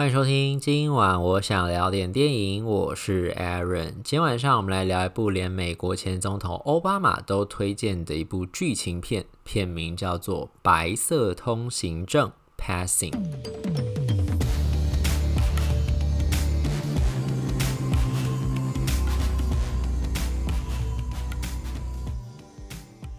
欢迎收听，今晚我想聊点电影，我是 Aaron。今天晚上我们来聊一部连美国前总统奥巴马都推荐的一部剧情片，片名叫做《白色通行证》（Passing）。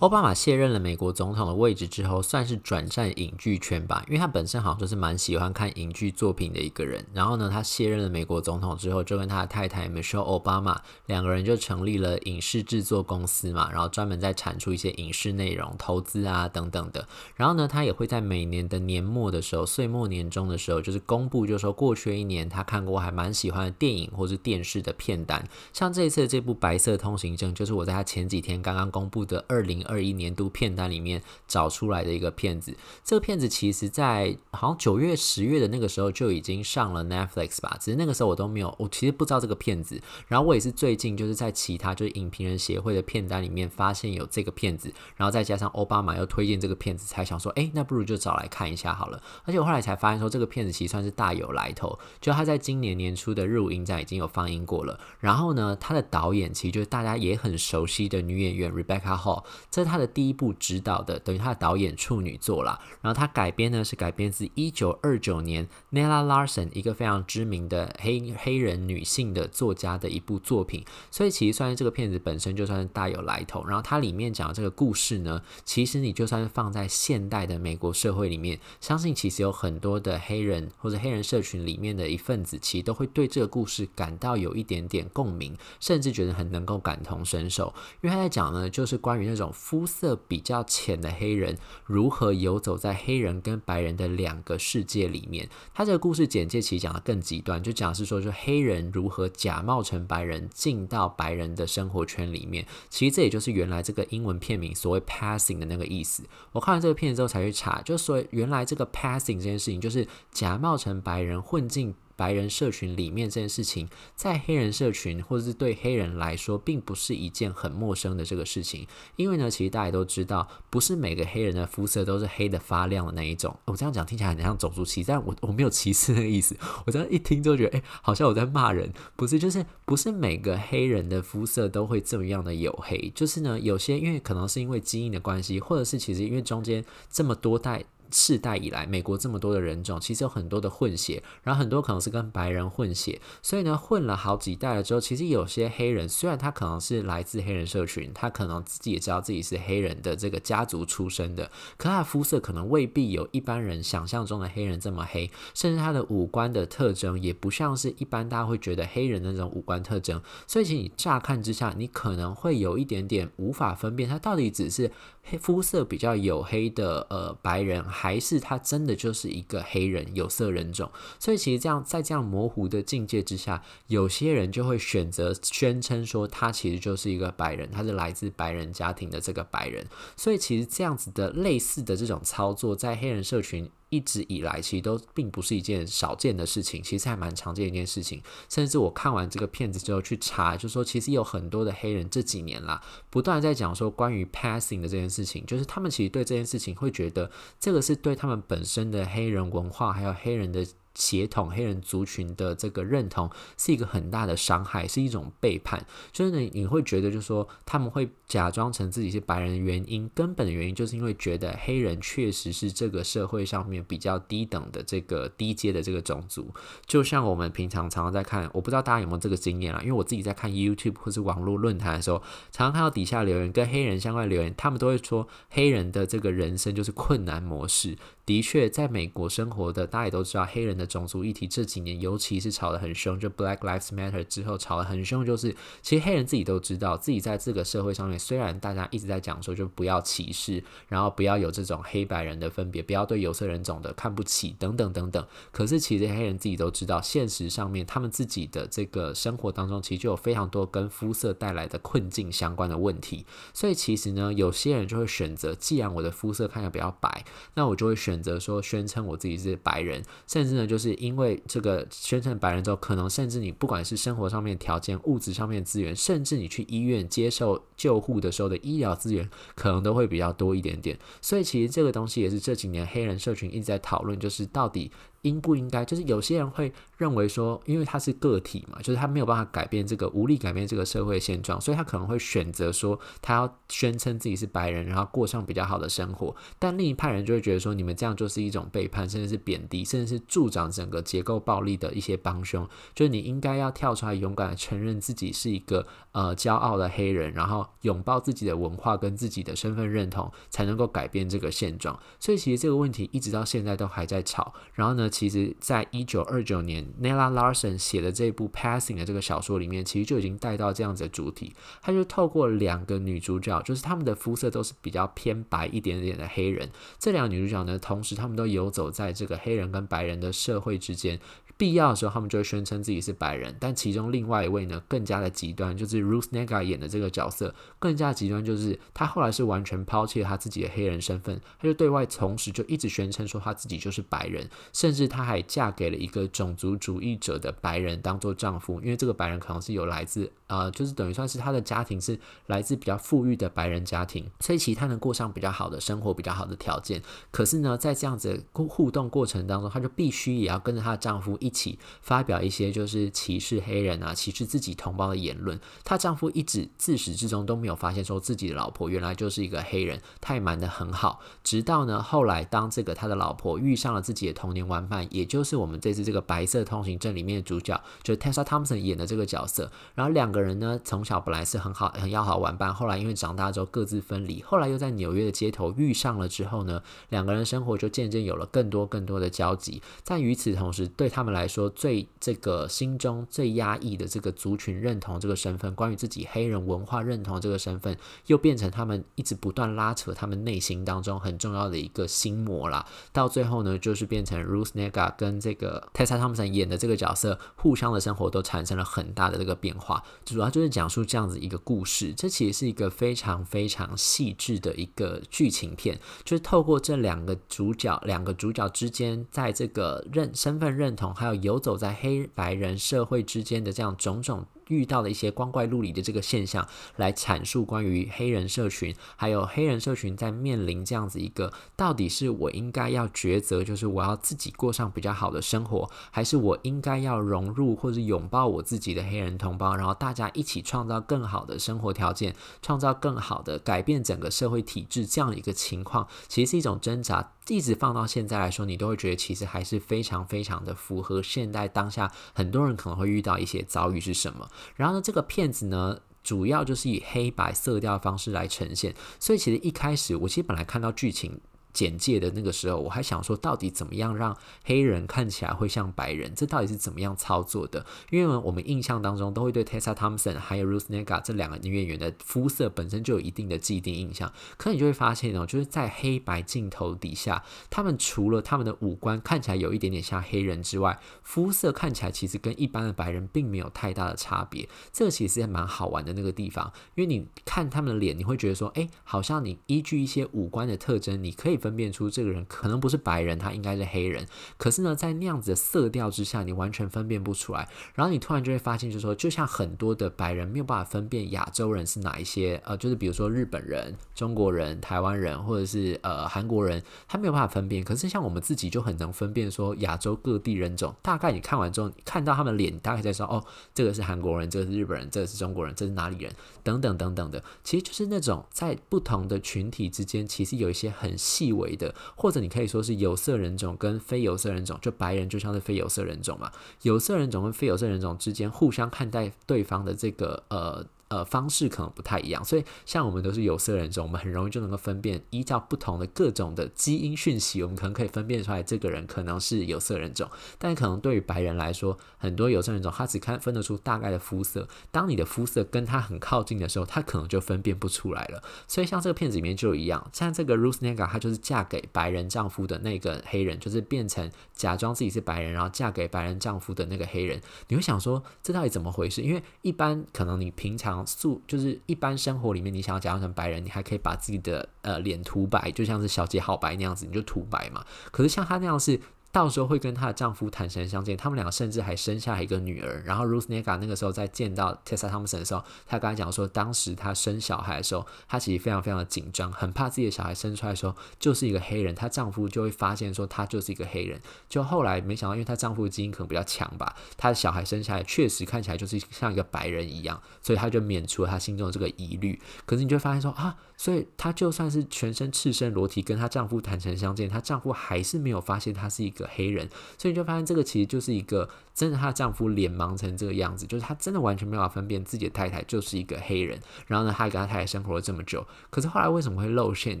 奥巴马卸任了美国总统的位置之后，算是转战影剧圈吧，因为他本身好像就是蛮喜欢看影剧作品的一个人。然后呢，他卸任了美国总统之后，就跟他的太太 Michelle Obama 两个人就成立了影视制作公司嘛，然后专门在产出一些影视内容、投资啊等等的。然后呢，他也会在每年的年末的时候、岁末年终的时候，就是公布，就是说过去一年他看过还蛮喜欢的电影或是电视的片单。像这一次这部《白色通行证》，就是我在他前几天刚刚公布的二零二一年度片单里面找出来的一个片子，这个片子其实在好像九月、十月的那个时候就已经上了 Netflix 吧，只是那个时候我都没有，我其实不知道这个片子。然后我也是最近就是在其他就是影评人协会的片单里面发现有这个片子，然后再加上奥巴马又推荐这个片子，才想说，哎，那不如就找来看一下好了。而且我后来才发现说，这个片子其实算是大有来头，就他在今年年初的日舞影展已经有放映过了。然后呢，他的导演其实就是大家也很熟悉的女演员 Rebecca Hall，这是他的。第一部执导的，等于他的导演处女作啦。然后他改编呢，是改编自一九二九年 Nella Larson 一个非常知名的黑黑人女性的作家的一部作品。所以其实算是这个片子本身就算是大有来头。然后它里面讲的这个故事呢，其实你就算是放在现代的美国社会里面，相信其实有很多的黑人或者黑人社群里面的一份子，其实都会对这个故事感到有一点点共鸣，甚至觉得很能够感同身受。因为他在讲呢，就是关于那种肤色。比较浅的黑人如何游走在黑人跟白人的两个世界里面？他这个故事简介其实讲的更极端，就讲是说，就黑人如何假冒成白人进到白人的生活圈里面。其实这也就是原来这个英文片名所谓 “passing” 的那个意思。我看完这个片子之后才去查，就是说原来这个 “passing” 这件事情，就是假冒成白人混进。白人社群里面这件事情，在黑人社群或者是对黑人来说，并不是一件很陌生的这个事情。因为呢，其实大家都知道，不是每个黑人的肤色都是黑的发亮的那一种。我这样讲听起来很像种族歧视，但我我没有歧视那个意思。我这样一听就觉得，哎，好像我在骂人。不是，就是不是每个黑人的肤色都会这么样的黝黑。就是呢，有些因为可能是因为基因的关系，或者是其实因为中间这么多代。世代以来，美国这么多的人种，其实有很多的混血，然后很多可能是跟白人混血，所以呢，混了好几代了之后，其实有些黑人虽然他可能是来自黑人社群，他可能自己也知道自己是黑人的这个家族出身的，可他的肤色可能未必有一般人想象中的黑人这么黑，甚至他的五官的特征也不像是一般大家会觉得黑人那种五官特征，所以其实你乍看之下，你可能会有一点点无法分辨他到底只是黑肤色比较黝黑的呃白人。还是他真的就是一个黑人有色人种，所以其实这样在这样模糊的境界之下，有些人就会选择宣称说他其实就是一个白人，他是来自白人家庭的这个白人。所以其实这样子的类似的这种操作，在黑人社群。一直以来，其实都并不是一件少见的事情，其实还蛮常见一件事情。甚至我看完这个片子之后去查，就说其实有很多的黑人这几年啦，不断在讲说关于 passing 的这件事情，就是他们其实对这件事情会觉得这个是对他们本身的黑人文化还有黑人的。血统黑人族群的这个认同是一个很大的伤害，是一种背叛。就是你你会觉得，就是说他们会假装成自己是白人的原因，根本的原因就是因为觉得黑人确实是这个社会上面比较低等的这个低阶的这个种族。就像我们平常常常在看，我不知道大家有没有这个经验啦，因为我自己在看 YouTube 或是网络论坛的时候，常常看到底下留言跟黑人相关的留言，他们都会说黑人的这个人生就是困难模式。的确，在美国生活的大家也都知道，黑人的种族议题这几年尤其是吵得很凶。就 Black Lives Matter 之后吵得很凶，就是其实黑人自己都知道，自己在这个社会上面，虽然大家一直在讲说就不要歧视，然后不要有这种黑白人的分别，不要对有色人种的看不起等等等等。可是其实黑人自己都知道，现实上面他们自己的这个生活当中，其实就有非常多跟肤色带来的困境相关的问题。所以其实呢，有些人就会选择，既然我的肤色看起来比较白，那我就会选。选择说宣称我自己是白人，甚至呢，就是因为这个宣称白人之后，可能甚至你不管是生活上面条件、物质上面资源，甚至你去医院接受救护的时候的医疗资源，可能都会比较多一点点。所以其实这个东西也是这几年黑人社群一直在讨论，就是到底应不应该？就是有些人会认为说，因为他是个体嘛，就是他没有办法改变这个，无力改变这个社会现状，所以他可能会选择说，他要宣称自己是白人，然后过上比较好的生活。但另一派人就会觉得说，你们这样就是一种背叛，甚至是贬低，甚至是助长整个结构暴力的一些帮凶。就是你应该要跳出来，勇敢的承认自己是一个呃骄傲的黑人，然后拥抱自己的文化跟自己的身份认同，才能够改变这个现状。所以其实这个问题一直到现在都还在吵。然后呢，其实在一九二九年，Nella Larsen 写的这部《Passing》的这个小说里面，其实就已经带到这样子的主题。他就透过两个女主角，就是她们的肤色都是比较偏白一点点的黑人。这两个女主角呢，同时她们都游走在这个黑人跟白人的社会之间。必要的时候，他们就会宣称自己是白人。但其中另外一位呢，更加的极端，就是 Ruth Negga 演的这个角色，更加极端，就是他后来是完全抛弃了他自己的黑人身份，他就对外同时就一直宣称说他自己就是白人，甚至是，她还嫁给了一个种族主义者的白人当做丈夫，因为这个白人可能是有来自呃，就是等于算是他的家庭是来自比较富裕的白人家庭，所以其实他能过上比较好的生活，比较好的条件。可是呢，在这样子互动过程当中，她就必须也要跟着她的丈夫一。起发表一些就是歧视黑人啊、歧视自己同胞的言论。她丈夫一直自始至终都没有发现说自己的老婆原来就是一个黑人，太瞒得很好。直到呢后来，当这个他的老婆遇上了自己的童年玩伴，也就是我们这次这个《白色通行证》里面的主角，就是 Tessa Thompson 演的这个角色。然后两个人呢从小本来是很好、很要好玩伴，后来因为长大之后各自分离，后来又在纽约的街头遇上了之后呢，两个人生活就渐渐有了更多更多的交集。但与此同时，对他们来说最这个心中最压抑的这个族群认同这个身份，关于自己黑人文化认同这个身份，又变成他们一直不断拉扯他们内心当中很重要的一个心魔啦。到最后呢，就是变成 Ruth Negga 跟这个 Tessa Thompson 演的这个角色，互相的生活都产生了很大的这个变化。主要就是讲述这样子一个故事，这其实是一个非常非常细致的一个剧情片，就是透过这两个主角，两个主角之间在这个认身份认同还有游走在黑白人社会之间的这样种种。遇到的一些光怪陆离的这个现象，来阐述关于黑人社群，还有黑人社群在面临这样子一个，到底是我应该要抉择，就是我要自己过上比较好的生活，还是我应该要融入或者拥抱我自己的黑人同胞，然后大家一起创造更好的生活条件，创造更好的改变整个社会体制这样一个情况，其实是一种挣扎。一直放到现在来说，你都会觉得其实还是非常非常的符合现代当下很多人可能会遇到一些遭遇是什么。然后呢，这个片子呢，主要就是以黑白色调方式来呈现，所以其实一开始我其实本来看到剧情。简介的那个时候，我还想说，到底怎么样让黑人看起来会像白人？这到底是怎么样操作的？因为我们印象当中都会对 Tessa Thompson 还有 Ruth Negga 这两个女演员的肤色本身就有一定的既定印象。可你就会发现哦，就是在黑白镜头底下，他们除了他们的五官看起来有一点点像黑人之外，肤色看起来其实跟一般的白人并没有太大的差别。这其实也蛮好玩的那个地方，因为你看他们的脸，你会觉得说，哎，好像你依据一些五官的特征，你可以分辨出这个人可能不是白人，他应该是黑人。可是呢，在那样子的色调之下，你完全分辨不出来。然后你突然就会发现，就是说，就像很多的白人没有办法分辨亚洲人是哪一些，呃，就是比如说日本人、中国人、台湾人，或者是呃韩国人，他没有办法分辨。可是像我们自己就很能分辨，说亚洲各地人种，大概你看完之后，看到他们脸，大概在说，哦，这个是韩国人，这个是日本人，这个是中国人，这是哪里人，等等等等的。其实就是那种在不同的群体之间，其实有一些很细微的。或者你可以说是有色人种跟非有色人种，就白人就像是非有色人种嘛，有色人种跟非有色人种之间互相看待对方的这个呃。呃，方式可能不太一样，所以像我们都是有色人种，我们很容易就能够分辨，依照不同的各种的基因讯息，我们可能可以分辨出来这个人可能是有色人种。但可能对于白人来说，很多有色人种他只看分得出大概的肤色，当你的肤色跟他很靠近的时候，他可能就分辨不出来了。所以像这个片子里面就一样，像这个 Ruth Negga，她就是嫁给白人丈夫的那个黑人，就是变成假装自己是白人，然后嫁给白人丈夫的那个黑人。你会想说，这到底怎么回事？因为一般可能你平常。素就是一般生活里面，你想要假装成白人，你还可以把自己的呃脸涂白，就像是小姐好白那样子，你就涂白嘛。可是像他那样是到时候会跟她的丈夫坦诚相见，他们两个甚至还生下一个女儿。然后 Ruth Negga 那个时候在见到 Tessa Thompson 的时候，她跟他讲说，当时她生小孩的时候，她其实非常非常的紧张，很怕自己的小孩生出来的时候就是一个黑人，她丈夫就会发现说她就是一个黑人。就后来没想到，因为她丈夫基因可能比较强吧，她的小孩生下来确实看起来就是像一个白人一样，所以她就免除了她心中的这个疑虑。可是你就会发现说啊，所以她就算是全身赤身裸体跟她丈夫坦诚相见，她丈夫还是没有发现她是一个个黑人，所以你就发现这个其实就是一个。真的，她的丈夫脸盲成这个样子，就是她真的完全没有办法分辨自己的太太就是一个黑人。然后呢，她还跟她太太生活了这么久，可是后来为什么会露馅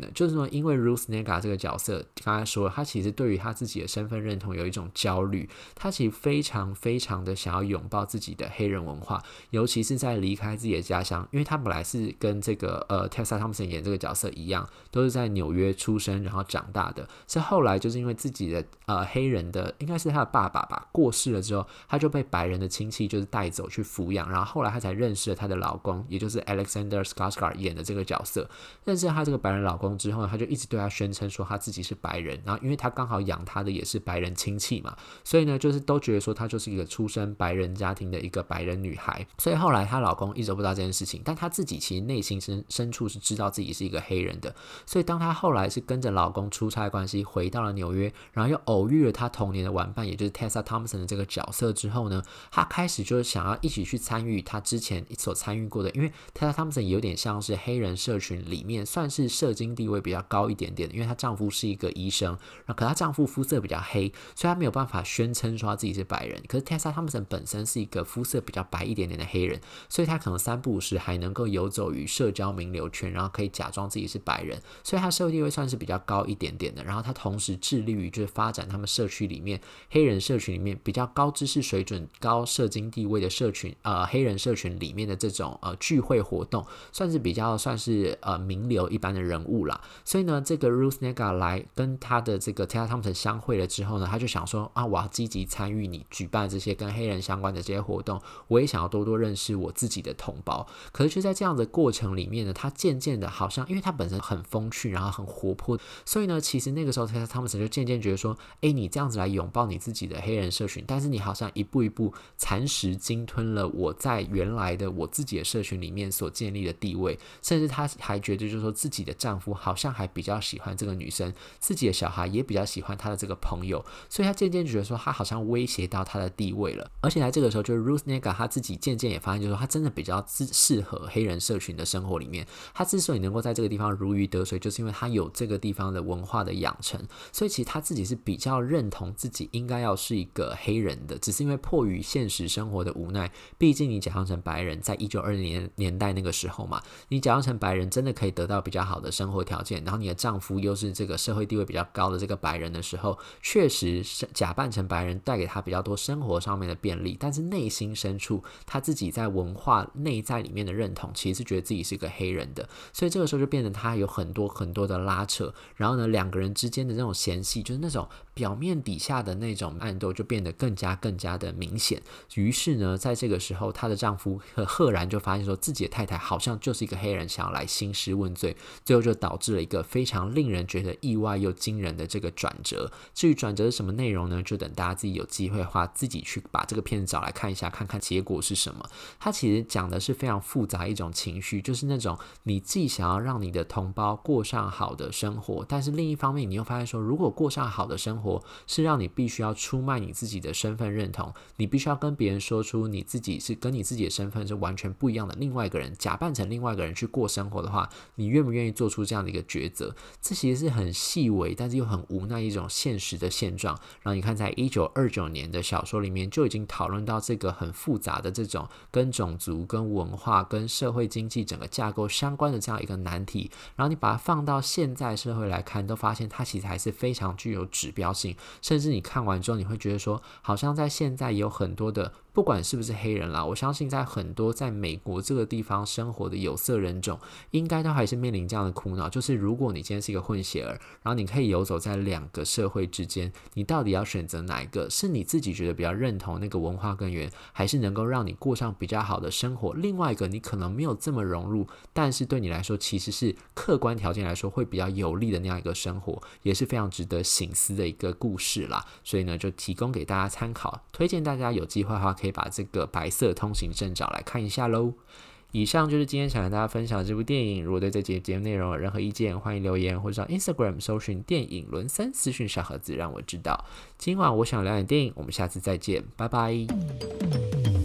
呢？就是说，因为 Ruth Negga 这个角色，刚才说了，她其实对于她自己的身份认同有一种焦虑，她其实非常非常的想要拥抱自己的黑人文化，尤其是在离开自己的家乡，因为她本来是跟这个呃 Tessa Thompson 演这个角色一样，都是在纽约出生然后长大的，是后来就是因为自己的呃黑人的，应该是她的爸爸吧，过世了之后。她就被白人的亲戚就是带走去抚养，然后后来她才认识了她的老公，也就是 Alexander Skarsgård 演的这个角色。认识了她这个白人老公之后呢，她就一直对他宣称说她自己是白人。然后因为她刚好养她的也是白人亲戚嘛，所以呢，就是都觉得说她就是一个出身白人家庭的一个白人女孩。所以后来她老公一直不知道这件事情，但她自己其实内心深深处是知道自己是一个黑人的。所以当她后来是跟着老公出差关系回到了纽约，然后又偶遇了她童年的玩伴，也就是 Tessa Thompson 的这个角色之后。呢，他开始就是想要一起去参与他之前所参与过的，因为 Tessa Thompson 有点像是黑人社群里面算是社经地位比较高一点点的，因为她丈夫是一个医生，然后可她丈夫肤色比较黑，所以她没有办法宣称说她自己是白人。可是 Tessa Thompson 本身是一个肤色比较白一点点的黑人，所以她可能三不五时还能够游走于社交名流圈，然后可以假装自己是白人，所以她社会地位算是比较高一点点的。然后她同时致力于就是发展他们社区里面黑人社群里面比较高知识水准、高社经地位的社群，呃，黑人社群里面的这种呃聚会活动，算是比较算是呃名流一般的人物啦。所以呢，这个 Ruth Negga 来跟他的这个 Tessa Thompson 相会了之后呢，他就想说啊，我要积极参与你举办这些跟黑人相关的这些活动，我也想要多多认识我自己的同胞。可是就在这样的过程里面呢，他渐渐的好像，因为他本身很风趣，然后很活泼，所以呢，其实那个时候 Tessa Thompson 就渐渐觉得说，哎，你这样子来拥抱你自己的黑人社群，但是你好像一步一步。蚕食鲸吞了我在原来的我自己的社群里面所建立的地位，甚至她还觉得就是说自己的丈夫好像还比较喜欢这个女生，自己的小孩也比较喜欢她的这个朋友，所以她渐渐觉得说她好像威胁到她的地位了。而且在这个时候，就是 Ruth Negga 她自己渐渐也发现，就是说她真的比较适适合黑人社群的生活里面。她之所以能够在这个地方如鱼得水，就是因为她有这个地方的文化的养成，所以其实她自己是比较认同自己应该要是一个黑人的，只是因为迫于现实生活的无奈，毕竟你假装成白人，在一九二零年年代那个时候嘛，你假装成白人真的可以得到比较好的生活条件，然后你的丈夫又是这个社会地位比较高的这个白人的时候，确实是假扮成白人带给他比较多生活上面的便利，但是内心深处他自己在文化内在里面的认同，其实是觉得自己是一个黑人的，所以这个时候就变成他有很多很多的拉扯，然后呢，两个人之间的那种嫌隙，就是那种表面底下的那种暗斗，就变得更加更加的明显。于是呢，在这个时候，她的丈夫赫赫然就发现说，自己的太太好像就是一个黑人，想要来兴师问罪，最后就导致了一个非常令人觉得意外又惊人的这个转折。至于转折是什么内容呢？就等大家自己有机会的话，自己去把这个片子找来看一下，看看结果是什么。它其实讲的是非常复杂一种情绪，就是那种你既想要让你的同胞过上好的生活，但是另一方面，你又发现说，如果过上好的生活是让你必须要出卖你自己的身份认同，你必须要跟别人说出你自己是跟你自己的身份是完全不一样的另外一个人，假扮成另外一个人去过生活的话，你愿不愿意做出这样的一个抉择？这其实是很细微，但是又很无奈一种现实的现状。然后你看，在一九二九年的小说里面就已经讨论到这个很复杂的这种跟种族、跟文化、跟社会经济整个架构相关的这样一个难题。然后你把它放到现在社会来看，都发现它其实还是非常具有指标性。甚至你看完之后，你会觉得说，好像在现在有很多的。不管是不是黑人啦，我相信在很多在美国这个地方生活的有色人种，应该都还是面临这样的苦恼。就是如果你今天是一个混血儿，然后你可以游走在两个社会之间，你到底要选择哪一个？是你自己觉得比较认同那个文化根源，还是能够让你过上比较好的生活？另外一个你可能没有这么融入，但是对你来说其实是客观条件来说会比较有利的那样一个生活，也是非常值得省思的一个个故事啦，所以呢就提供给大家参考，推荐大家有机会的话可以把这个《白色通行证》找来看一下喽。以上就是今天想跟大家分享的这部电影。如果对这节节目内容有任何意见，欢迎留言或者上 Instagram 搜寻电影轮三私讯小盒子让我知道。今晚我想聊点电影，我们下次再见，拜拜。